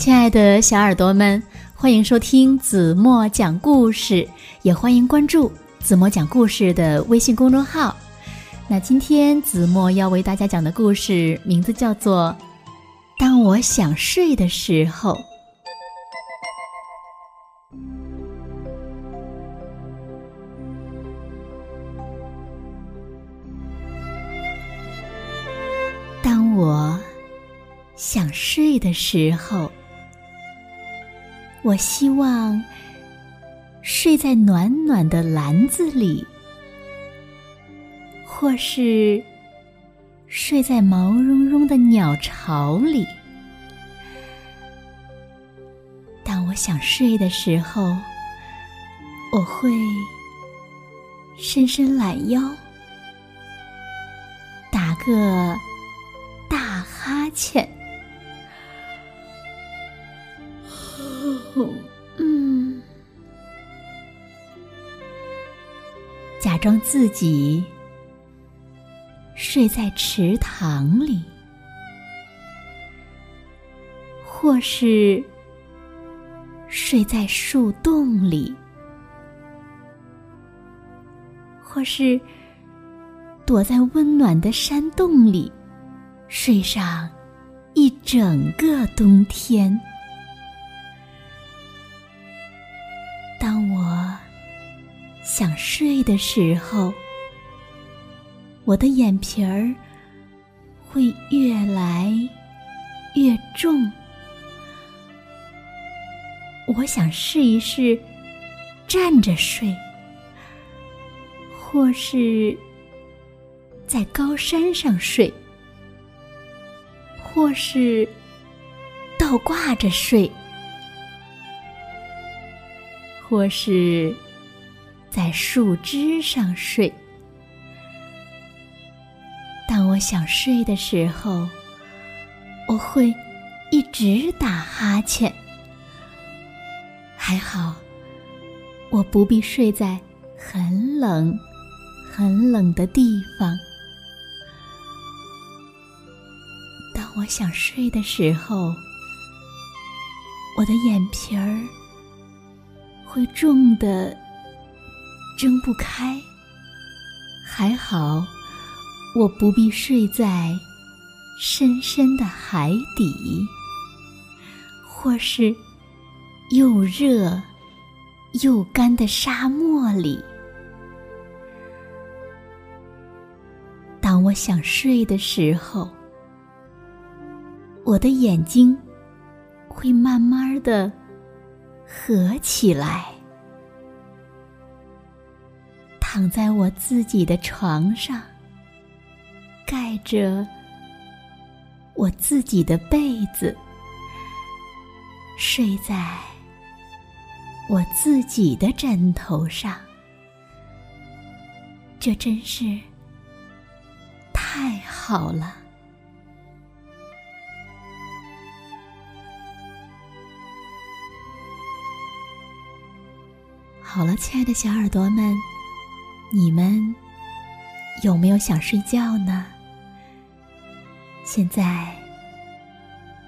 亲爱的小耳朵们，欢迎收听子墨讲故事，也欢迎关注子墨讲故事的微信公众号。那今天子墨要为大家讲的故事名字叫做《当我想睡的时候》。当我想睡的时候。我希望睡在暖暖的篮子里，或是睡在毛茸茸的鸟巢里。当我想睡的时候，我会伸伸懒腰，打个大哈欠。装自己睡在池塘里，或是睡在树洞里，或是躲在温暖的山洞里，睡上一整个冬天。想睡的时候，我的眼皮儿会越来越重。我想试一试站着睡，或是在高山上睡，或是倒挂着睡，或是。在树枝上睡。当我想睡的时候，我会一直打哈欠。还好，我不必睡在很冷、很冷的地方。当我想睡的时候，我的眼皮儿会重的。睁不开，还好，我不必睡在深深的海底，或是又热又干的沙漠里。当我想睡的时候，我的眼睛会慢慢的合起来。躺在我自己的床上，盖着我自己的被子，睡在我自己的枕头上，这真是太好了。好了，亲爱的小耳朵们。你们有没有想睡觉呢？现在，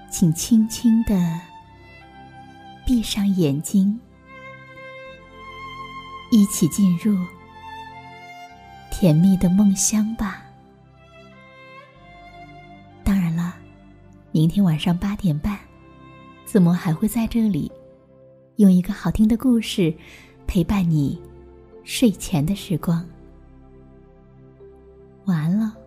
请轻轻的闭上眼睛，一起进入甜蜜的梦乡吧。当然了，明天晚上八点半，子墨还会在这里，用一个好听的故事陪伴你。睡前的时光，晚安了。